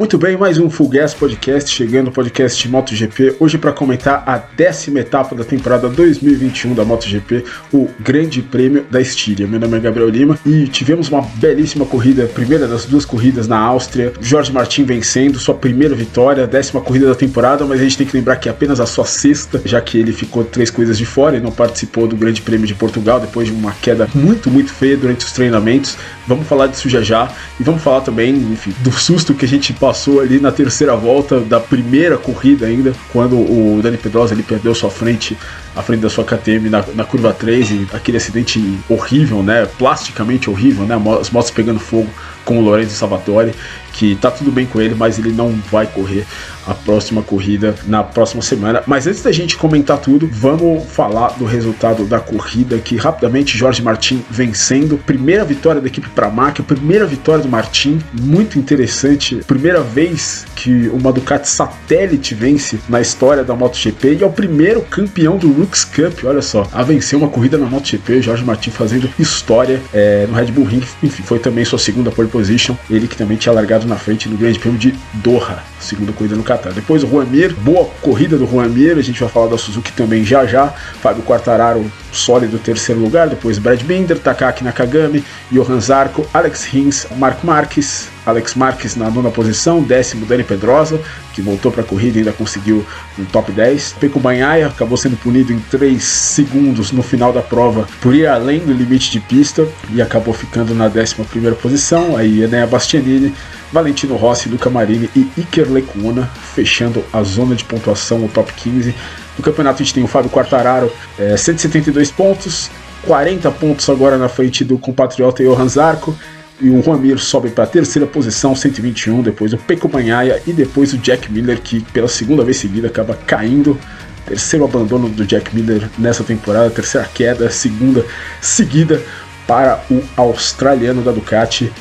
Muito bem, mais um Full Gas Podcast, chegando o podcast MotoGP, hoje para comentar a décima etapa da temporada 2021 da MotoGP, o Grande Prêmio da Estíria. Meu nome é Gabriel Lima e tivemos uma belíssima corrida, primeira das duas corridas na Áustria, Jorge Martin vencendo, sua primeira vitória, décima corrida da temporada, mas a gente tem que lembrar que é apenas a sua sexta, já que ele ficou três coisas de fora e não participou do Grande Prêmio de Portugal depois de uma queda muito, muito feia durante os treinamentos. Vamos falar disso já já e vamos falar também, enfim, do susto que a gente passou passou ali na terceira volta da primeira corrida ainda, quando o Dani Pedrosa ele perdeu sua frente, a frente da sua KTM na, na curva 3 e aquele acidente horrível, né? Plasticamente horrível, né? As motos pegando fogo com o Lorenzo Salvatore, que tá tudo bem com ele, mas ele não vai correr a próxima corrida na próxima semana. Mas antes da gente comentar tudo, vamos falar do resultado da corrida que rapidamente Jorge Martin vencendo, primeira vitória da equipe Pramac, primeira vitória do Martin, muito interessante, primeira vez que uma Ducati satélite vence na história da MotoGP e é o primeiro campeão do Rooks Cup, olha só, a vencer uma corrida na MotoGP, Jorge Martin fazendo história é, no Red Bull Ring, enfim, foi também sua segunda pole position, ele que também tinha largado na frente no Grande Prêmio de Doha, segunda corrida no Qatar. Depois o Juan Mir, boa corrida do Juan Mir, a gente vai falar da Suzuki também já já. Fábio Quartararo, sólido terceiro lugar. Depois Brad Binder, Takaki Nakagami, Johan Zarco, Alex Rins, Marco Marques, Alex Marques na nona posição, décimo Dani Pedrosa, que voltou para a corrida e ainda conseguiu um top 10. Peco Banhaia acabou sendo punido em 3 segundos no final da prova por ir além do limite de pista e acabou ficando na décima primeira posição. Aí Enea Bastianini Valentino Rossi, Luca Marini e Iker Lecuna, fechando a zona de pontuação, o top 15. No campeonato a gente tem o Fábio Quartararo, é, 172 pontos, 40 pontos agora na frente do compatriota Johan Zarco. E o Juan sobe para a terceira posição, 121, depois o Peco Banhaia e depois o Jack Miller, que pela segunda vez seguida acaba caindo. Terceiro abandono do Jack Miller nessa temporada, terceira queda, segunda seguida para o australiano da Ducati.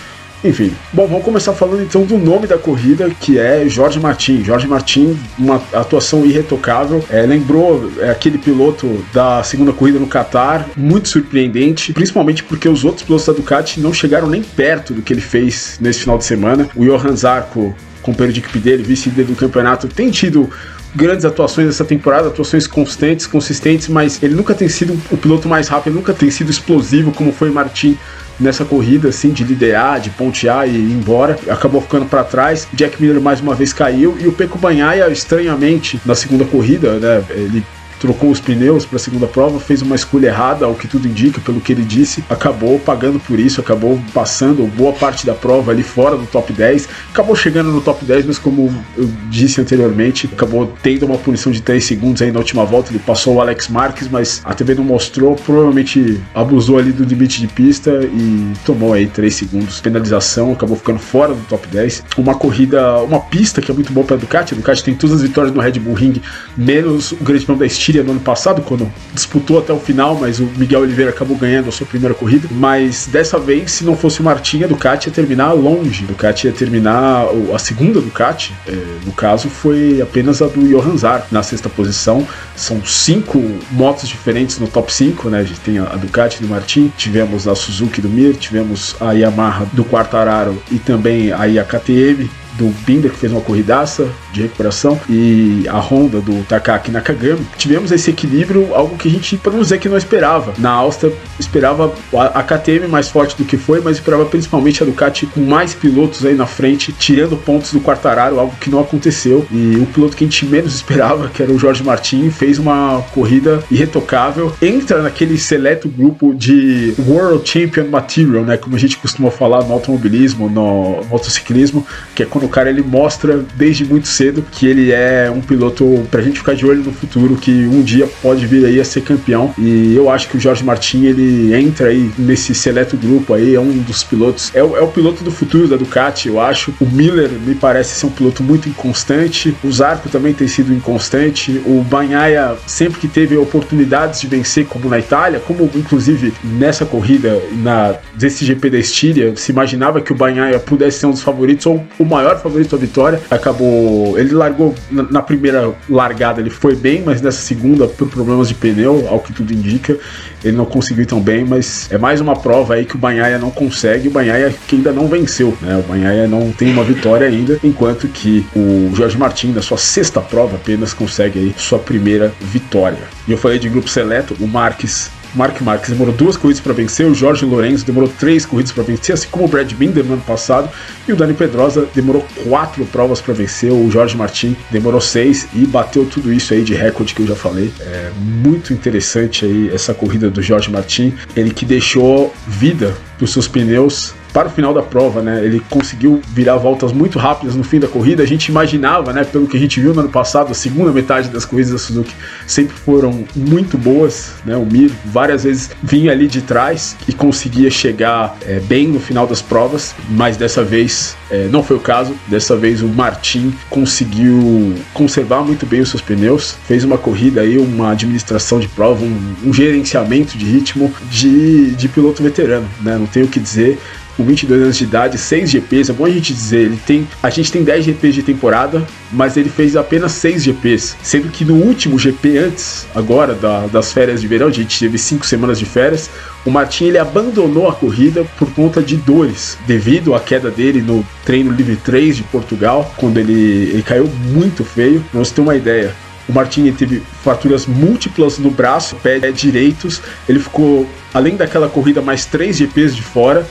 Enfim, bom, vamos começar falando então do nome da corrida, que é Jorge Martin. Jorge Martin, uma atuação irretocável, é, lembrou é, aquele piloto da segunda corrida no Qatar, muito surpreendente, principalmente porque os outros pilotos da Ducati não chegaram nem perto do que ele fez nesse final de semana. O Johan Zarco, companheiro de equipe dele, vice-líder do campeonato, tem tido grandes atuações essa temporada, atuações constantes, consistentes, mas ele nunca tem sido o piloto mais rápido, nunca tem sido explosivo como foi Martin nessa corrida, assim, de liderar, de pontear e ir embora. Acabou ficando para trás. Jack Miller mais uma vez caiu e o Peco Banhaia, estranhamente, na segunda corrida, né, ele trocou os pneus para a segunda prova, fez uma escolha errada, ao que tudo indica, pelo que ele disse, acabou pagando por isso, acabou passando boa parte da prova ali fora do top 10, acabou chegando no top 10, mas como eu disse anteriormente, acabou tendo uma punição de 3 segundos aí na última volta, ele passou o Alex Marques, mas a TV não mostrou, provavelmente abusou ali do limite de pista e tomou aí 3 segundos, penalização, acabou ficando fora do top 10. Uma corrida, uma pista que é muito boa para a Ducati, a Ducati tem todas as vitórias no Red Bull Ring, menos o Grande Prêmio da Steam Estíria no ano passado, quando disputou até o final, mas o Miguel Oliveira acabou ganhando a sua primeira corrida. Mas dessa vez, se não fosse o Martin, a Ducati ia terminar longe. A Ducati ia terminar a segunda Ducati, é, no caso, foi apenas a do Johan Zarco na sexta posição. São cinco motos diferentes no top 5, né? A gente tem a Ducati do Martin, tivemos a Suzuki do Mir, tivemos a Yamaha do Quartararo e também a KTM do Binder, que fez uma corridaça de recuperação, e a Honda do Takaki Nakagami, tivemos esse equilíbrio, algo que a gente, para não dizer que não esperava. Na Áustria, esperava a KTM mais forte do que foi, mas esperava principalmente a Ducati com mais pilotos aí na frente, tirando pontos do Quartararo, algo que não aconteceu. E o piloto que a gente menos esperava, que era o Jorge Martin, fez uma corrida irretocável, entra naquele seleto grupo de World Champion Material, né, como a gente costuma falar no automobilismo, no motociclismo, que é quando o cara ele mostra desde muito cedo que ele é um piloto pra gente ficar de olho no futuro, que um dia pode vir aí a ser campeão. E eu acho que o Jorge Martin ele entra aí nesse seleto grupo aí, é um dos pilotos, é o, é o piloto do futuro da Ducati, eu acho. O Miller me parece ser um piloto muito inconstante, o Zarco também tem sido inconstante, o Banhaia sempre que teve oportunidades de vencer, como na Itália, como inclusive nessa corrida, na desse GP da Estíria, se imaginava que o Banhaia pudesse ser um dos favoritos ou o maior favorito à vitória. Acabou. Ele largou na, primeira largada, ele foi bem, mas nessa segunda, por problemas de pneu, ao que tudo indica, ele não conseguiu tão bem. Mas é mais uma prova aí que o Banhaia não consegue. O Banhaia que ainda não venceu, né? O Banhaia não tem uma vitória ainda, enquanto que o Jorge Martin, na sua sexta prova, apenas consegue aí sua primeira vitória. E eu falei de grupo seleto, o Marques Mark Marques demorou duas corridas para vencer, o Jorge Lourenço demorou três corridas para vencer, assim como o Brad Binder no ano passado, e o Dani Pedrosa demorou quatro provas para vencer, o Jorge Martin demorou seis e bateu tudo isso aí de recorde que eu já falei. É muito interessante aí essa corrida do Jorge Martin, ele que deixou vida para os seus pneus para o final da prova, né? Ele conseguiu virar voltas muito rápidas no fim da corrida. A gente imaginava, né, pelo que a gente viu no ano passado, a segunda metade das corridas da Suzuki sempre foram muito boas, né? O Mir várias vezes vinha ali de trás e conseguia chegar é, bem no final das provas, mas dessa vez é, não foi o caso. Dessa vez o Martin conseguiu conservar muito bem os seus pneus, fez uma corrida aí, uma administração de prova, um, um gerenciamento de ritmo de, de piloto veterano, né? Não tenho o que dizer com 22 anos de idade, 6 GPs, é bom a gente dizer, ele tem, a gente tem 10 GPs de temporada, mas ele fez apenas 6 GPs, sendo que no último GP antes, agora da, das férias de verão, a gente teve 5 semanas de férias, o Martin ele abandonou a corrida por conta de dores, devido à queda dele no treino livre 3 de Portugal, quando ele, ele caiu muito feio, pra você ter uma ideia. O Martin teve fraturas múltiplas no braço, pé direitos. Ele ficou, além daquela corrida, mais três GPs de fora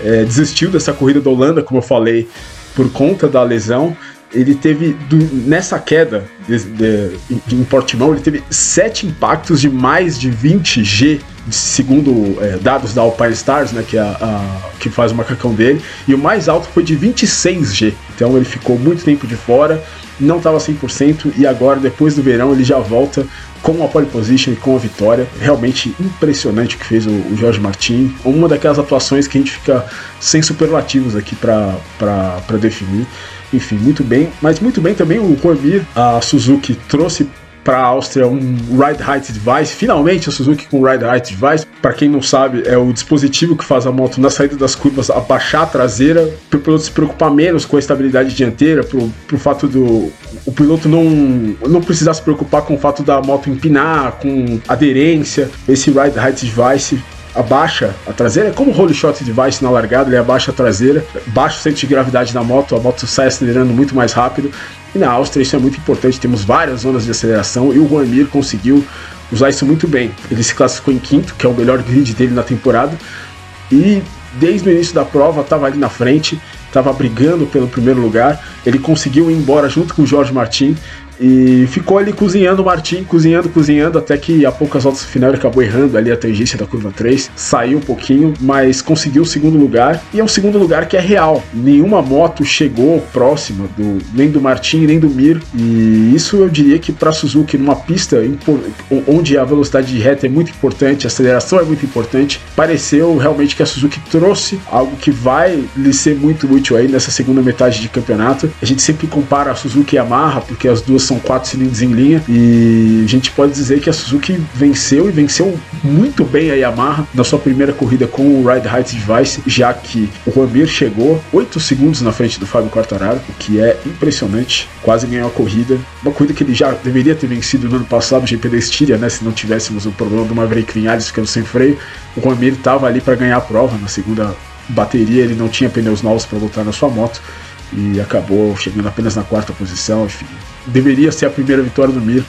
é, desistiu dessa corrida da Holanda, como eu falei, por conta da lesão. Ele teve, do, nessa queda de, de, em Portimão, ele teve sete impactos de mais de 20 G, segundo é, dados da Alpine Stars, né, que, é a, a, que faz o macacão dele, e o mais alto foi de 26 G. Então ele ficou muito tempo de fora, não estava 100% e agora, depois do verão, ele já volta com a pole position e com a vitória. Realmente impressionante o que fez o, o Jorge Martin. Uma daquelas atuações que a gente fica sem superlativos aqui para definir. Enfim, muito bem. Mas muito bem também o Cormir, a Suzuki trouxe para a Áustria um Ride Height Device. Finalmente a Suzuki com Ride Height Device. Para quem não sabe, é o dispositivo que faz a moto na saída das curvas abaixar a traseira, para o piloto se preocupar menos com a estabilidade dianteira, para o fato do o piloto não, não precisar se preocupar com o fato da moto empinar, com aderência. Esse Ride Height Device abaixa a traseira, é como o Holy Shot Device na largada, ele abaixa a traseira, baixa o centro de gravidade da moto, a moto sai acelerando muito mais rápido. E na Áustria isso é muito importante, temos várias zonas de aceleração e o Juan Mir conseguiu usar isso muito bem. Ele se classificou em quinto, que é o melhor grid dele na temporada, e desde o início da prova estava ali na frente, estava brigando pelo primeiro lugar. Ele conseguiu ir embora junto com o Jorge Martin e ficou ali cozinhando o Martin, cozinhando, cozinhando, até que a poucas voltas final ele acabou errando ali a tangência da curva 3, saiu um pouquinho, mas conseguiu o segundo lugar, e é um segundo lugar que é real. Nenhuma moto chegou próxima do nem do Martin nem do Mir, e isso eu diria que para Suzuki numa pista onde a velocidade de reta é muito importante, a aceleração é muito importante, pareceu realmente que a Suzuki trouxe algo que vai lhe ser muito útil aí nessa segunda metade de campeonato. A gente sempre compara a Suzuki e a Yamaha, porque as duas são quatro cilindros em linha e a gente pode dizer que a Suzuki venceu e venceu muito bem a Yamaha na sua primeira corrida com o Ride Height Device, já que o Ramir chegou 8 segundos na frente do Fábio Quartararo, o que é impressionante, quase ganhou a corrida, uma corrida que ele já deveria ter vencido no ano passado, o GP da Estíria, né, se não tivéssemos o problema do Maverick Vinhares ficando sem freio, o Ramir estava ali para ganhar a prova na segunda bateria, ele não tinha pneus novos para voltar na sua moto e acabou chegando apenas na quarta posição, enfim, deveria ser a primeira vitória do Mir,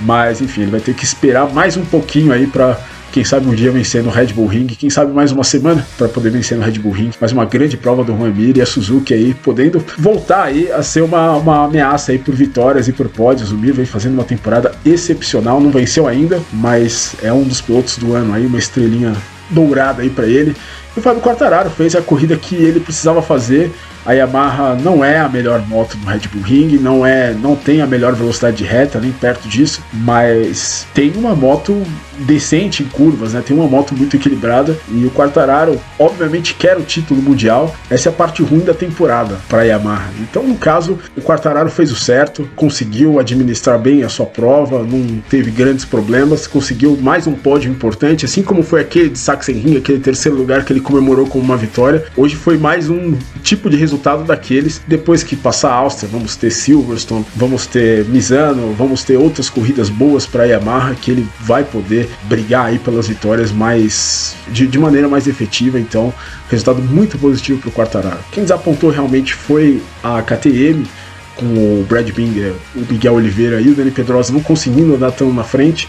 mas enfim, ele vai ter que esperar mais um pouquinho aí para quem sabe um dia vencer no Red Bull Ring, quem sabe mais uma semana para poder vencer no Red Bull Ring, mais uma grande prova do Juan Mir e a Suzuki aí podendo voltar aí a ser uma, uma ameaça aí por vitórias e por pódios. O Mir vem fazendo uma temporada excepcional, não venceu ainda, mas é um dos pilotos do ano aí, uma estrelinha dourada aí para ele. E o Fábio Quartararo fez a corrida que ele precisava fazer a Yamaha não é a melhor moto do Red Bull Ring, não é, não tem a melhor velocidade de reta, nem perto disso, mas tem uma moto decente em curvas, né? Tem uma moto muito equilibrada e o Quartararo, obviamente, quer o título mundial. Essa é a parte ruim da temporada para a Yamaha. Então, no caso, o Quartararo fez o certo, conseguiu administrar bem a sua prova, não teve grandes problemas, conseguiu mais um pódio importante, assim como foi aquele de Sachsenring, aquele terceiro lugar que ele comemorou como uma vitória. Hoje foi mais um tipo de resultado daqueles. Depois que passar a Áustria, vamos ter Silverstone, vamos ter Misano, vamos ter outras corridas boas para Yamaha que ele vai poder brigar aí pelas vitórias mais de, de maneira mais efetiva. Então, resultado muito positivo para o Quartararo. Quem desapontou realmente foi a KTM com o Brad Binder, o Miguel Oliveira e o Dani Pedrosa não conseguindo andar tão na frente.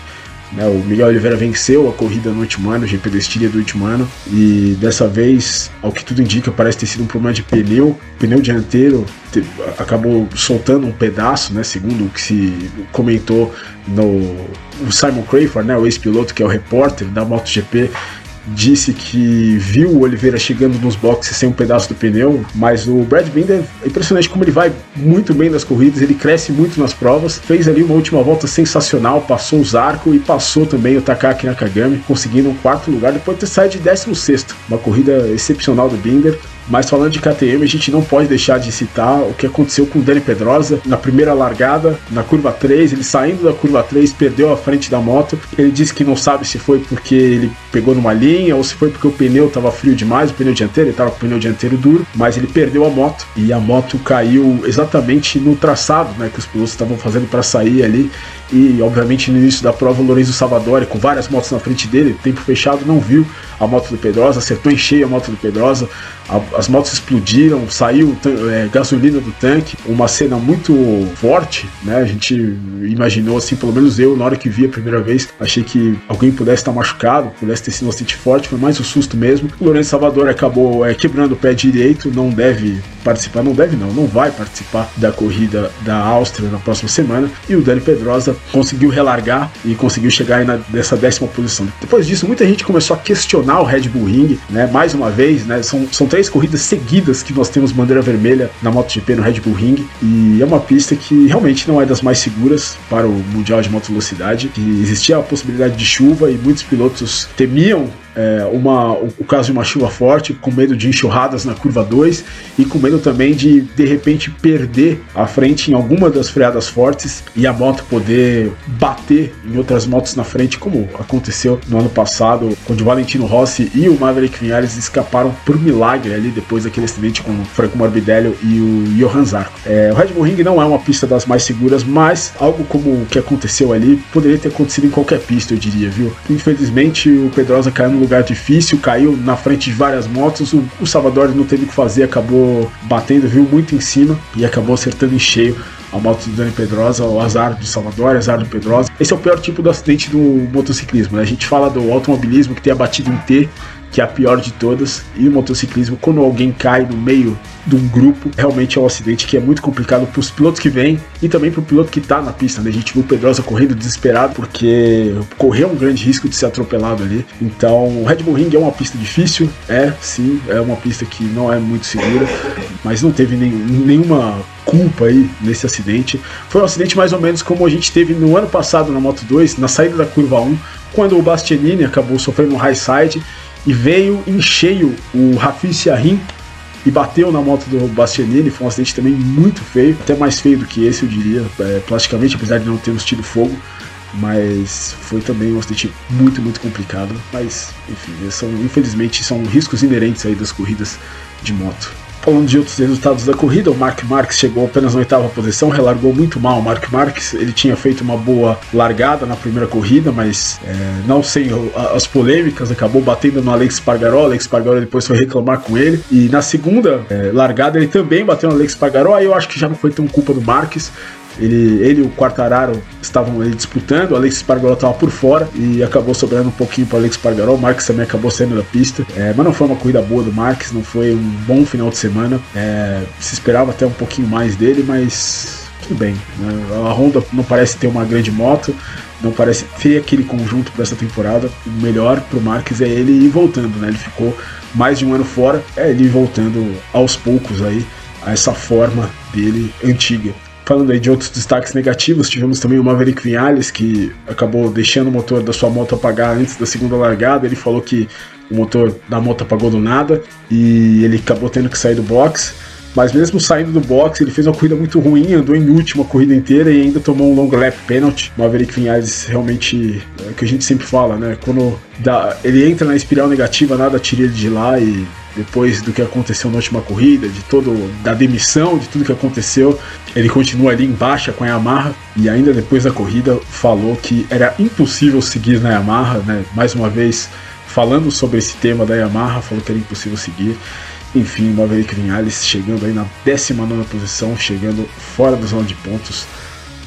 Né, o Miguel Oliveira venceu a corrida no último ano, o GP da Estíria do último ano, e dessa vez, ao que tudo indica, parece ter sido um problema de pneu. O pneu dianteiro te, acabou soltando um pedaço, né, segundo o que se comentou no o Simon Crayford, né, o ex-piloto que é o repórter da MotoGP, disse que viu o Oliveira chegando nos boxes sem um pedaço do pneu, mas o Brad Binder é impressionante como ele vai muito bem nas corridas, ele cresce muito nas provas, fez ali uma última volta sensacional, passou o Zarco e passou também o Takaki Nakagami, conseguindo um quarto lugar depois de ter saído de 16 uma corrida excepcional do Binder. Mas falando de KTM, a gente não pode deixar de citar o que aconteceu com o Dani Pedrosa na primeira largada, na curva 3, ele saindo da curva 3, perdeu a frente da moto. Ele disse que não sabe se foi porque ele pegou numa linha ou se foi porque o pneu estava frio demais, o pneu dianteiro, ele estava com o pneu dianteiro duro, mas ele perdeu a moto e a moto caiu exatamente no traçado né, que os pilotos estavam fazendo para sair ali. E obviamente no início da prova o Lorenzo Salvadori, com várias motos na frente dele, tempo fechado, não viu a moto do Pedrosa, acertou em cheio a moto do Pedrosa, a, as motos explodiram, saiu é, gasolina do tanque, uma cena muito forte, né? A gente imaginou assim, pelo menos eu, na hora que vi a primeira vez, achei que alguém pudesse estar machucado, pudesse ter sido um acidente forte, foi mais um susto mesmo. O Lourenço Salvador acabou é, quebrando o pé direito, não deve participar, não deve não, não vai participar da corrida da Áustria na próxima semana. E o Dani Pedrosa conseguiu relargar e conseguiu chegar aí na, nessa décima posição. Depois disso, muita gente começou a questionar o Red Bull Ring, né? Mais uma vez, né? São, são três corridas seguidas que nós temos bandeira vermelha na MotoGP no Red Bull Ring e é uma pista que realmente não é das mais seguras para o Mundial de Moto Velocidade. E existia a possibilidade de chuva e muitos pilotos temiam é, uma, o caso de uma chuva forte, com medo de enxurradas na curva 2 e com medo também de de repente perder a frente em alguma das freadas fortes e a moto poder bater em outras motos na frente, como aconteceu no ano passado, quando o Valentino Rossi e o Maverick Vinales escaparam por milagre ali depois daquele acidente com o Franco Morbidelli e o Johan Zarco. É, o Red Bull Ring não é uma pista das mais seguras, mas algo como o que aconteceu ali poderia ter acontecido em qualquer pista, eu diria, viu? Infelizmente o Pedrosa caiu no lugar difícil, caiu na frente de várias motos. O, o Salvador não teve o que fazer, acabou batendo, viu muito em cima e acabou acertando em cheio a moto do Dani Pedrosa, o azar do Salvador, o azar do Pedrosa. Esse é o pior tipo do acidente do motociclismo. Né? A gente fala do automobilismo que tem a batida em T, que é a pior de todas, e o motociclismo, quando alguém cai no meio de um grupo, realmente é um acidente que é muito complicado para os pilotos que vêm e também para o piloto que está na pista. Né? A gente viu o Pedrosa correndo desesperado porque correu um grande risco de ser atropelado ali. Então, o Red Bull Ring é uma pista difícil, é sim, é uma pista que não é muito segura, mas não teve nenhuma culpa aí nesse acidente. Foi um acidente mais ou menos como a gente teve no ano passado na Moto 2, na saída da curva 1, quando o Bastianini acabou sofrendo um high side e veio em cheio o Rafi Siahin e bateu na moto do Bastianini. Foi um acidente também muito feio, até mais feio do que esse, eu diria, é, plasticamente, apesar de não termos tido fogo. Mas foi também um acidente muito, muito complicado. Mas, enfim, são, infelizmente são riscos inerentes aí das corridas de moto. Falando de outros resultados da corrida, o Mark Marques chegou apenas na oitava posição, relargou muito mal. O Mark Marques ele tinha feito uma boa largada na primeira corrida, mas é, não sem as polêmicas, acabou batendo no Alex Pargaró. Alex Pargaró depois foi reclamar com ele. E na segunda é, largada ele também bateu no Alex Pargaró. Aí eu acho que já não foi tão culpa do Marques. Ele, ele e o Quartararo estavam ali disputando, o Alex Spargaró estava por fora e acabou sobrando um pouquinho para o Alex Spargaró. O Marques também acabou saindo da pista, é, mas não foi uma corrida boa do Marques, não foi um bom final de semana. É, se esperava até um pouquinho mais dele, mas tudo bem. Né? A Honda não parece ter uma grande moto, não parece ter aquele conjunto para essa temporada. O melhor para o Marques é ele ir voltando, né? Ele ficou mais de um ano fora, é ele voltando aos poucos aí a essa forma dele antiga. Falando aí de outros destaques negativos, tivemos também o Maverick Vinales, que acabou deixando o motor da sua moto apagar antes da segunda largada. Ele falou que o motor da moto apagou do nada e ele acabou tendo que sair do box. mas mesmo saindo do box, ele fez uma corrida muito ruim, andou em última corrida inteira e ainda tomou um long lap penalty. Maverick Vinhales realmente, é o que a gente sempre fala, né? Quando dá, ele entra na espiral negativa, nada tira ele de lá e depois do que aconteceu na última corrida, de todo da demissão, de tudo que aconteceu, ele continua ali embaixo com a Yamaha e ainda depois da corrida falou que era impossível seguir na Yamaha, né? Mais uma vez falando sobre esse tema da Yamaha, falou que era impossível seguir. Enfim, Maverick Vinales chegando aí na 19 posição, chegando fora da zona de pontos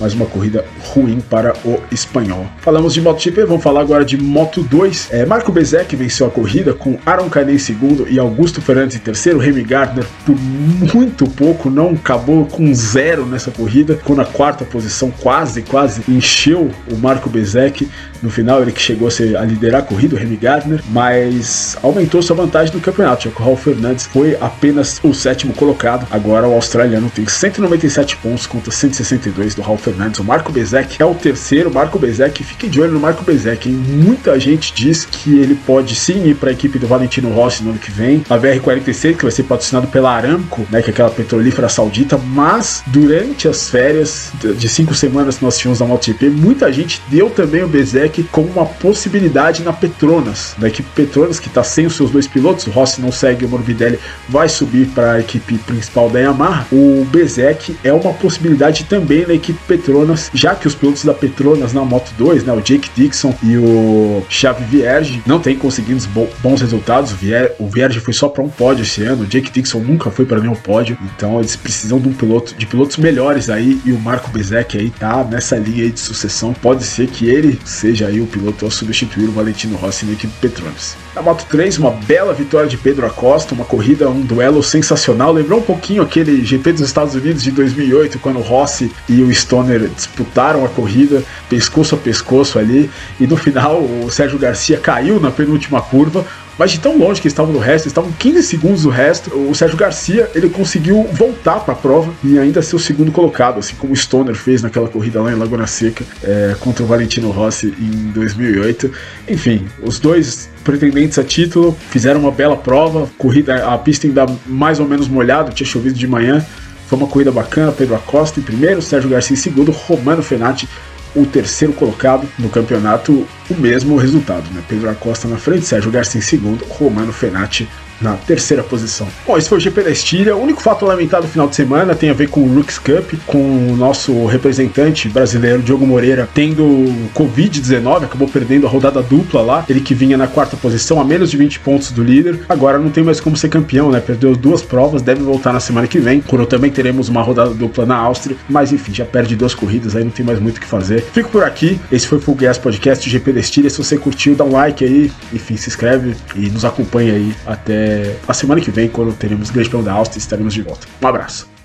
mais uma corrida ruim para o espanhol. Falamos de MotoGP, vamos falar agora de Moto 2. É, Marco Bezek venceu a corrida com Aaron Canet em segundo e Augusto Fernandes em terceiro. Remy Gardner por muito pouco não acabou com zero nessa corrida, ficou na quarta posição, quase, quase encheu o Marco Bezek. No final ele que chegou a, ser, a liderar a corrida, o Remy Gardner, mas aumentou sua vantagem no campeonato, o Raul Fernandes foi apenas o sétimo colocado. Agora o australiano tem 197 pontos contra 162 do Raul Fernandes Fernandes. O Marco Bezek é o terceiro. Marco Bezek, fique de olho no Marco Bezek. Hein? Muita gente diz que ele pode sim ir para a equipe do Valentino Rossi no ano que vem. A VR46, que vai ser patrocinado pela Aramco, né, que é aquela petrolífera saudita, mas durante as férias de cinco semanas que nós tínhamos na MotoGP, muita gente deu também o Bezek como uma possibilidade na Petronas, da equipe Petronas, que está sem os seus dois pilotos. O Rossi não segue, o Morbidelli vai subir para a equipe principal da Yamaha. O Bezek é uma possibilidade também na equipe Petronas Petronas, já que os pilotos da Petronas na Moto 2, né, o Jake Dixon e o Xavi Vierge, não têm conseguido bons resultados. O Vierge foi só para um pódio esse ano, o Jake Dixon nunca foi para nenhum pódio, então eles precisam de um piloto, de pilotos melhores aí, e o Marco Bezek aí tá nessa linha aí de sucessão. Pode ser que ele seja aí o piloto a substituir o Valentino Rossi na equipe Petronas. Na Moto 3, uma bela vitória de Pedro Acosta, uma corrida, um duelo sensacional. Lembrou um pouquinho aquele GP dos Estados Unidos de 2008, quando o Rossi e o Stoner disputaram a corrida, pescoço a pescoço ali, e no final o Sérgio Garcia caiu na penúltima curva, mas de tão longe que estavam do resto, estavam 15 segundos do resto, o Sérgio Garcia ele conseguiu voltar para a prova e ainda ser o segundo colocado, assim como o Stoner fez naquela corrida lá em Laguna Seca é, contra o Valentino Rossi em 2008. Enfim, os dois pretendentes a título fizeram uma bela prova, corrida, a pista ainda mais ou menos molhada, tinha chovido de manhã. Foi uma corrida bacana, Pedro Acosta em primeiro, Sérgio Garcia em segundo, Romano Fenati o terceiro colocado no campeonato, o mesmo resultado, né? Pedro Acosta na frente, Sérgio Garcia em segundo, Romano Fenati na terceira posição. Bom, esse foi o GP da Estíria. O único fato lamentado no final de semana tem a ver com o Rooks Cup, com o nosso representante brasileiro Diogo Moreira tendo Covid-19, acabou perdendo a rodada dupla lá. Ele que vinha na quarta posição, a menos de 20 pontos do líder. Agora não tem mais como ser campeão, né? Perdeu duas provas, deve voltar na semana que vem. Quando também teremos uma rodada dupla na Áustria. Mas enfim, já perde duas corridas, aí não tem mais muito o que fazer. Fico por aqui. Esse foi o Full Gas Podcast GP da Estíria. Se você curtiu, dá um like aí. Enfim, se inscreve e nos acompanha aí até a semana que vem, quando teremos o Grande Prêmio da Áustria, estaremos de volta. Um abraço.